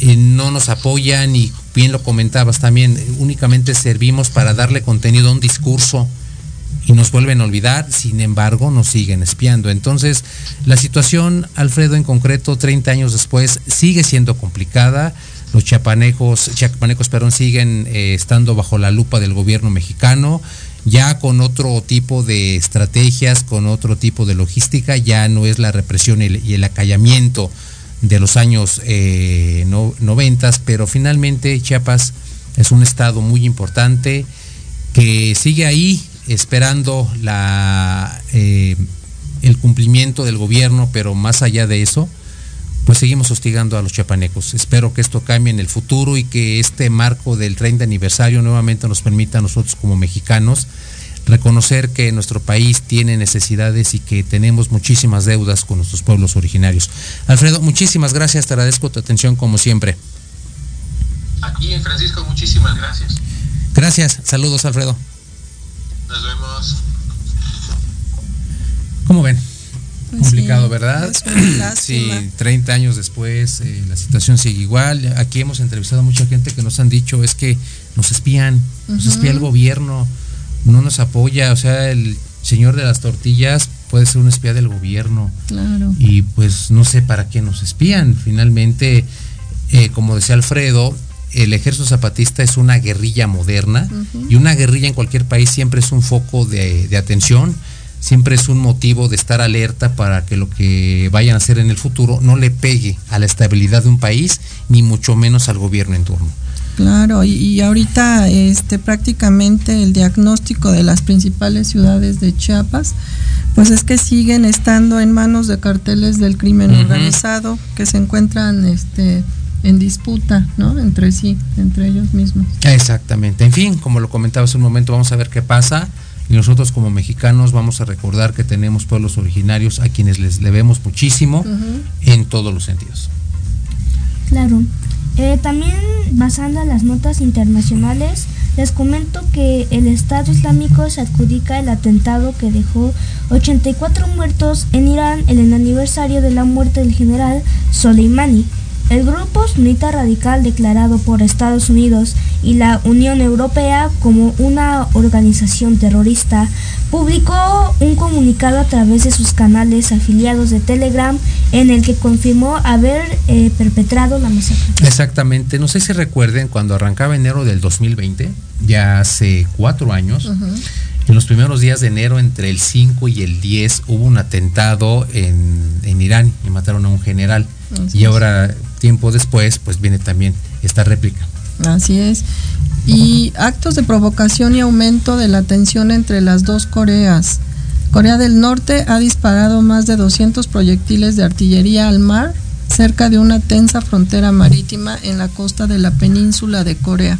eh, no nos apoyan y bien lo comentabas también, únicamente servimos para darle contenido a un discurso y nos vuelven a olvidar, sin embargo nos siguen espiando. Entonces, la situación, Alfredo, en concreto, 30 años después, sigue siendo complicada. Los chapanecos, chapanecos perdón, siguen eh, estando bajo la lupa del gobierno mexicano, ya con otro tipo de estrategias, con otro tipo de logística, ya no es la represión y el acallamiento de los años eh, noventas, pero finalmente Chiapas es un estado muy importante que sigue ahí esperando la, eh, el cumplimiento del gobierno, pero más allá de eso, pues seguimos hostigando a los chiapanecos. Espero que esto cambie en el futuro y que este marco del 30 aniversario nuevamente nos permita a nosotros como mexicanos reconocer que nuestro país tiene necesidades y que tenemos muchísimas deudas con nuestros pueblos originarios. Alfredo, muchísimas gracias, te agradezco tu atención como siempre. Aquí, Francisco, muchísimas gracias. Gracias, saludos, Alfredo. Nos vemos. ¿Cómo ven? Pues Complicado, ¿verdad? [clears throat] Sí, 30 años después eh, la situación sigue igual. Aquí hemos entrevistado a mucha gente que nos han dicho es que nos espían, nos espía el gobierno, no nos apoya, o sea, el señor de las tortillas puede ser un espía del gobierno. Claro. Y pues no sé para qué nos espían. Finalmente, eh, como decía Alfredo, el ejército zapatista es una guerrilla moderna y una guerrilla en cualquier país siempre es un foco de, de, atención, siempre es un motivo de estar alerta para que lo que vayan a hacer en el futuro no le pegue a la estabilidad de un país, ni mucho menos al gobierno en turno. Claro, y, ahorita este prácticamente el diagnóstico de las principales ciudades de Chiapas, pues es que siguen estando en manos de carteles del crimen organizado, que se encuentran este en disputa, ¿no? Entre sí, entre ellos mismos. Exactamente. En fin, como lo comentaba hace un momento, vamos a ver qué pasa. Y nosotros como mexicanos vamos a recordar que tenemos pueblos originarios a quienes les debemos muchísimo en todos los sentidos. Claro. Eh, también basando en las notas internacionales, les comento que el Estado Islámico se adjudica el atentado que dejó 84 muertos en Irán en el aniversario de la muerte del general Soleimani. El grupo sunita radical declarado por Estados Unidos y la Unión Europea como una organización terrorista publicó un comunicado a través de sus canales afiliados de Telegram en el que confirmó haber eh, perpetrado la masacre. Exactamente, no sé si recuerden cuando arrancaba enero del 2020, ya hace cuatro años. En los primeros días de enero, entre el 5 y el 10, hubo un atentado en, en Irán y mataron a un general. Y ahora tiempo después, pues viene también esta réplica. Así es. Y actos de provocación y aumento de la tensión entre las dos Coreas. Corea del Norte ha disparado más de 200 proyectiles de artillería al mar cerca de una tensa frontera marítima en la costa de la península de Corea.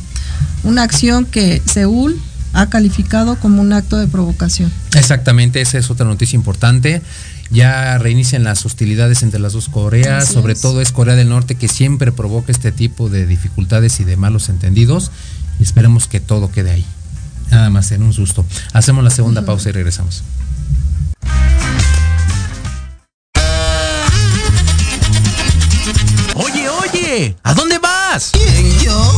Una acción que Seúl ha calificado como un acto de provocación. Exactamente, esa es otra noticia importante ya reinician las hostilidades entre las dos Coreas, sobre todo es Corea del Norte que siempre provoca este tipo de dificultades y de malos entendidos y esperemos que todo quede ahí. Nada más en un susto. Hacemos la segunda pausa y regresamos. Oye, oye, ¿a dónde vas? ¿Quién, yo?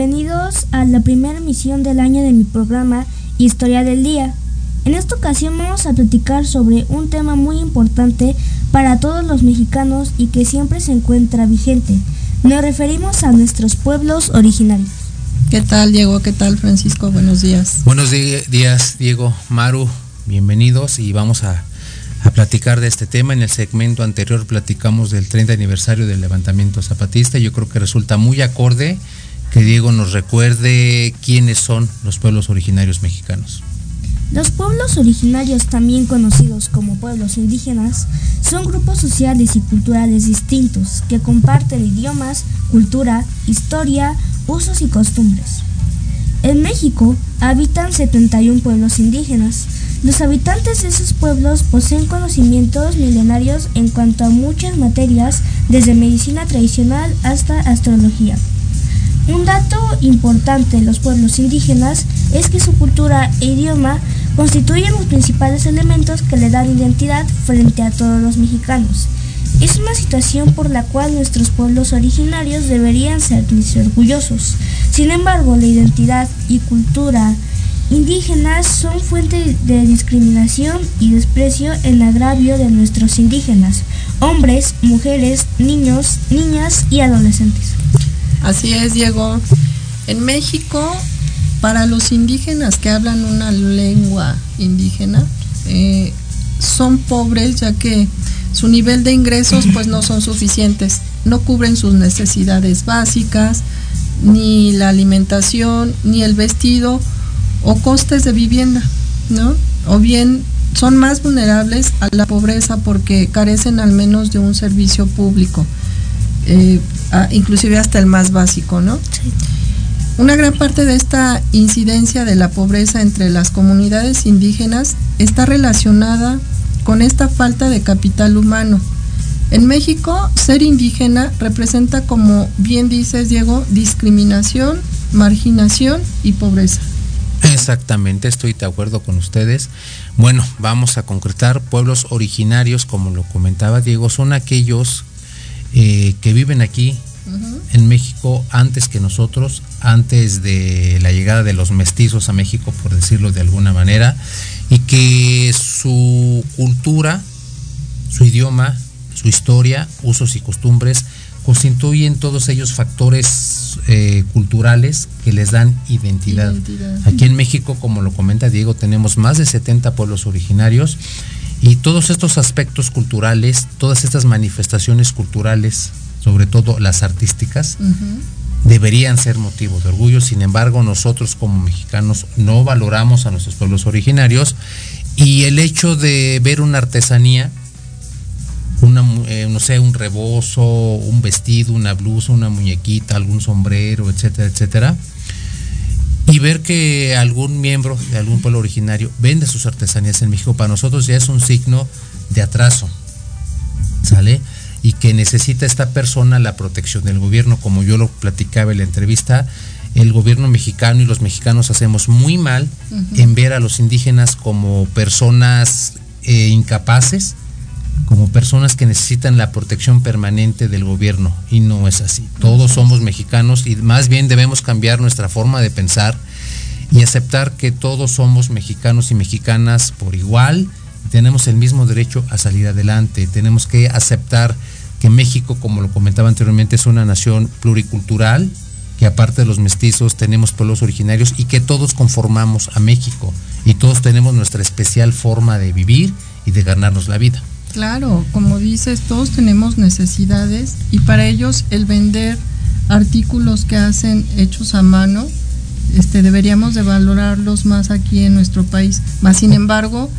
Bienvenidos a la primera emisión del año de mi programa Historia del Día. En esta ocasión vamos a platicar sobre un tema muy importante para todos los mexicanos y que siempre se encuentra vigente. Nos referimos a nuestros pueblos originarios. ¿Qué tal, Diego? ¿Qué tal, Francisco? Buenos días. Buenos días, Diego, Maru, bienvenidos y vamos a a platicar de este tema. En el segmento anterior platicamos del 30 aniversario del levantamiento zapatista. Yo creo que resulta muy acorde que Diego nos recuerde quiénes son los pueblos originarios mexicanos. Los pueblos originarios, también conocidos como pueblos indígenas, son grupos sociales y culturales distintos que comparten idiomas, cultura, historia, usos y costumbres. En México habitan 71 pueblos indígenas, los habitantes de esos pueblos poseen conocimientos milenarios en cuanto a muchas materias, desde medicina tradicional hasta astrología. Un dato importante en los pueblos indígenas es que su cultura e idioma constituyen los principales elementos que le dan identidad frente a todos los mexicanos. Es una situación por la cual nuestros pueblos originarios deberían sentirse orgullosos. Sin embargo, la identidad y cultura indígenas son fuente de discriminación y desprecio en agravio de nuestros indígenas, hombres, mujeres, niños, niñas y adolescentes. Así es, Diego. En México, para los indígenas que hablan una lengua indígena, eh, son pobres ya que su nivel de ingresos pues no son suficientes, no cubren sus necesidades básicas, ni la alimentación, ni el vestido, o costes de vivienda, ¿no? O bien son más vulnerables a la pobreza porque carecen al menos de un servicio público, eh, inclusive hasta el más básico, ¿no? Una gran parte de esta incidencia de la pobreza entre las comunidades indígenas está relacionada con esta falta de capital humano. En México, ser indígena representa, como bien dices, Diego, discriminación, marginación y pobreza. Exactamente, estoy de acuerdo con ustedes. Bueno, vamos a concretar. Pueblos originarios, como lo comentaba Diego, son aquellos eh, que viven aquí en México antes que nosotros, antes de la llegada de los mestizos a México, por decirlo de alguna manera, y que su cultura, su idioma, su historia, usos y costumbres constituyen todos ellos factores eh, culturales que les dan identidad. Aquí en México, como lo comenta Diego, tenemos más de 70 pueblos originarios y todos estos aspectos culturales, todas estas manifestaciones culturales, sobre todo las artísticas, deberían ser motivo de orgullo. Sin embargo, nosotros como mexicanos no valoramos a nuestros pueblos originarios y el hecho de ver una artesanía una, eh, no sé, un rebozo, un vestido, una blusa, una muñequita, algún sombrero, etcétera, etcétera. Ver que algún miembro de algún pueblo originario vende sus artesanías en México, para nosotros ya es un signo de atraso, ¿sale? Y que necesita esta persona la protección del gobierno, como yo lo platicaba en la entrevista, el gobierno mexicano y los mexicanos hacemos muy mal en ver a los indígenas como personas eh, incapaces, como personas que necesitan la protección permanente del gobierno y no es así. Todos somos mexicanos y más bien debemos cambiar nuestra forma de pensar y aceptar que todos somos mexicanos y mexicanas por igual. Tenemos el mismo derecho a salir adelante. Tenemos que aceptar que México, como lo comentaba anteriormente, es una nación pluricultural, que aparte de los mestizos tenemos pueblos originarios y que todos conformamos a México y todos tenemos nuestra especial forma de vivir y de ganarnos la vida. Claro, como dices, todos tenemos necesidades y para ellos el vender artículos que hacen hechos a mano, este, deberíamos de valorarlos más aquí en nuestro país. Más sin embargo,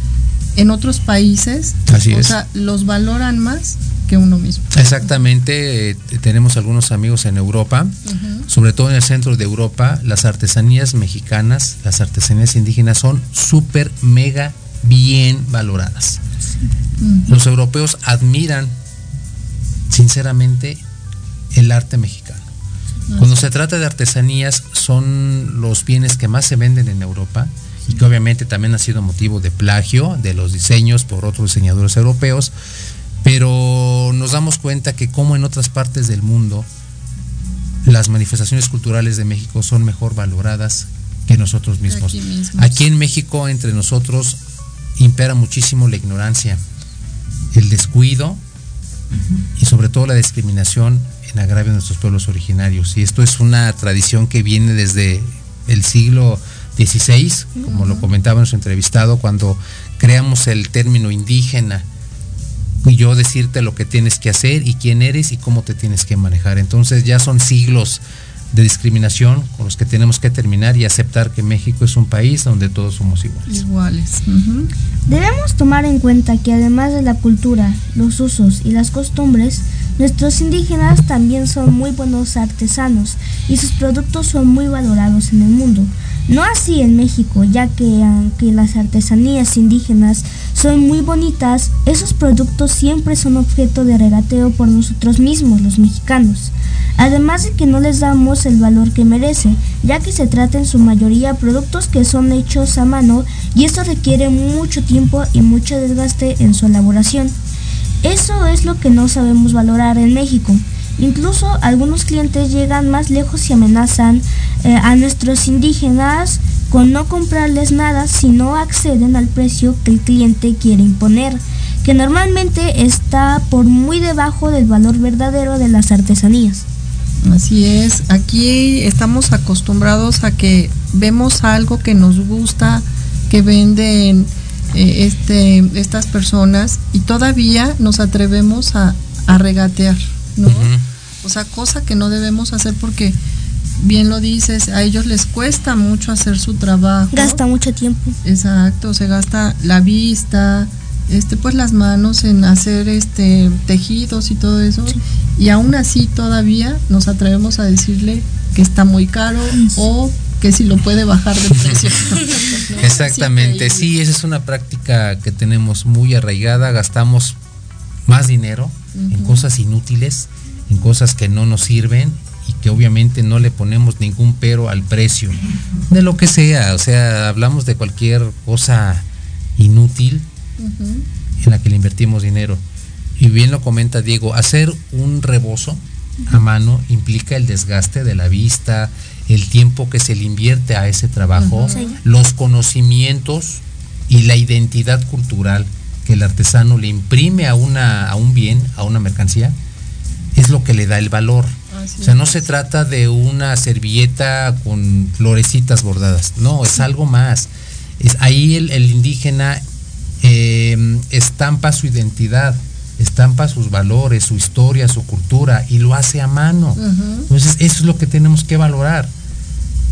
en otros países, o sea, los valoran más que uno mismo. Exactamente, eh, tenemos algunos amigos en Europa, sobre todo en el centro de Europa, las artesanías mexicanas, las artesanías indígenas son súper, mega bien valoradas. Los europeos admiran sinceramente el arte mexicano. Cuando se trata de artesanías son los bienes que más se venden en Europa y que obviamente también ha sido motivo de plagio de los diseños por otros diseñadores europeos, pero nos damos cuenta que como en otras partes del mundo las manifestaciones culturales de México son mejor valoradas que nosotros mismos. Aquí mismos. Aquí en México, entre nosotros, impera muchísimo la ignorancia, el descuido y sobre todo la discriminación en agravio de nuestros pueblos originarios. Y esto es una tradición que viene desde el siglo XVI, como lo comentaba nuestro entrevistado, cuando creamos el término indígena y yo decirte lo que tienes que hacer y quién eres y cómo te tienes que manejar. Entonces ya son siglos de discriminación con los que tenemos que terminar y aceptar que México es un país donde todos somos iguales. Iguales. Debemos tomar en cuenta que además de la cultura, los usos y las costumbres, nuestros indígenas también son muy buenos artesanos y sus productos son muy valorados en el mundo. No así en México, ya que aunque las artesanías indígenas son muy bonitas, esos productos siempre son objeto de regateo por nosotros mismos, los mexicanos. Además de que no les damos el valor que merece, ya que se trata en su mayoría productos que son hechos a mano y esto requiere mucho tiempo y mucho desgaste en su elaboración. Eso es lo que no sabemos valorar en México. Incluso algunos clientes llegan más lejos y amenazan eh, a nuestros indígenas con no comprarles nada si no acceden al precio que el cliente quiere imponer, que normalmente está por muy debajo del valor verdadero de las artesanías. Así es, aquí estamos acostumbrados a que vemos algo que nos gusta, que venden eh, este, estas personas y todavía nos atrevemos a, a regatear, ¿no? O sea, cosa que no debemos hacer porque, bien lo dices, a ellos les cuesta mucho hacer su trabajo. Gasta mucho tiempo. Exacto, se gasta la vista, este, pues las manos en hacer este tejidos y todo eso. Y aún así todavía nos atrevemos a decirle que está muy caro o que si lo puede bajar de precio. [laughs] ¿No? Exactamente, sí, esa es una práctica que tenemos muy arraigada, gastamos más dinero en cosas inútiles, en cosas que no nos sirven y que obviamente no le ponemos ningún pero al precio de lo que sea, o sea, hablamos de cualquier cosa inútil en la que le invertimos dinero. Y bien lo comenta Diego, hacer un rebozo a mano implica el desgaste de la vista, el tiempo que se le invierte a ese trabajo, los conocimientos y la identidad cultural que el artesano le imprime a, una, a un bien, a una mercancía, es lo que le da el valor. Así O sea, no se trata de una servilleta con florecitas bordadas, no, es algo más. Es, ahí el, el indígena eh, estampa su identidad, estampa sus valores, su historia, su cultura y lo hace a mano. Entonces, eso es lo que tenemos que valorar.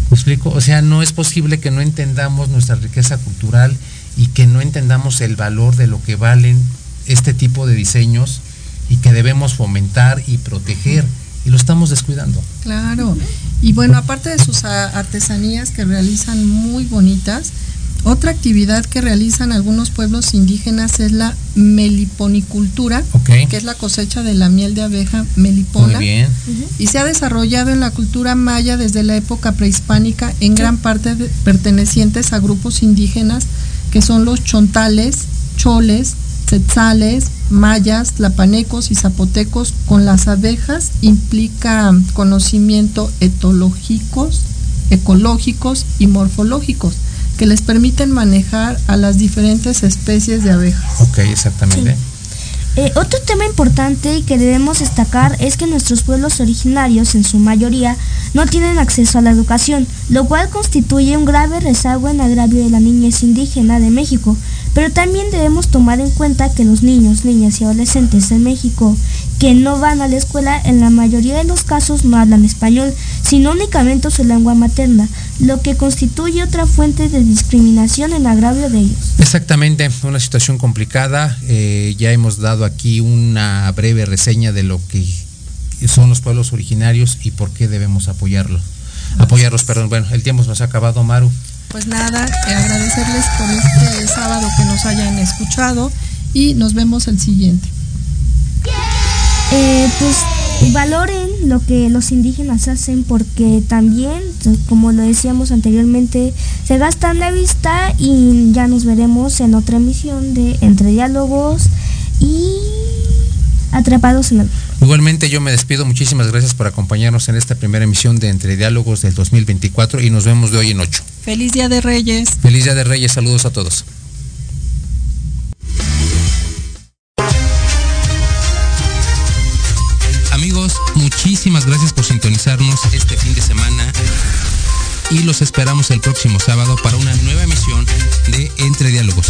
¿Me explico? O sea, no es posible que no entendamos nuestra riqueza cultural y que no entendamos el valor de lo que valen este tipo de diseños y que debemos fomentar y proteger. Y lo estamos descuidando. Claro. Y bueno, aparte de sus artesanías que realizan muy bonitas, otra actividad que realizan algunos pueblos indígenas es la meliponicultura, que es la cosecha de la miel de abeja melipona. Muy bien. Y se ha desarrollado en la cultura maya desde la época prehispánica, en gran parte de- pertenecientes a grupos indígenas que son los chontales, choles, tzetzales, mayas, tlapanecos y zapotecos. Con las abejas implica conocimiento etológicos, ecológicos y morfológicos que les permiten manejar a las diferentes especies de abejas. Ok, exactamente. Eh, otro tema importante que debemos destacar es que nuestros pueblos originarios, en su mayoría, no tienen acceso a la educación, lo cual constituye un grave rezago en agravio de la niñez indígena de México. Pero también debemos tomar en cuenta que los niños, niñas y adolescentes en México que no van a la escuela en la mayoría de los casos no hablan español, sino únicamente su lengua materna, lo que constituye otra fuente de discriminación en agravio de ellos. Exactamente, una situación complicada. eh, ya hemos dado aquí una breve reseña de lo que son los pueblos originarios y por qué debemos apoyarlos. Apoyarlos, perdón. Bueno, el tiempo se nos ha acabado, Maru. Pues nada, eh, agradecerles por este sábado que nos hayan escuchado y nos vemos el siguiente. Eh, pues valoren lo que los indígenas hacen porque también, como lo decíamos anteriormente, se gastan la vista y ya nos veremos en otra emisión de Entre Diálogos y Atrapados en el... Igualmente yo me despido, muchísimas gracias por acompañarnos en esta primera emisión de Entre Diálogos del 2024 y nos vemos de hoy en ocho. Feliz Día de Reyes. Feliz Día de Reyes, saludos a todos. Amigos, muchísimas gracias por sintonizarnos este fin de semana y los esperamos el próximo sábado para una nueva emisión de Entre Diálogos.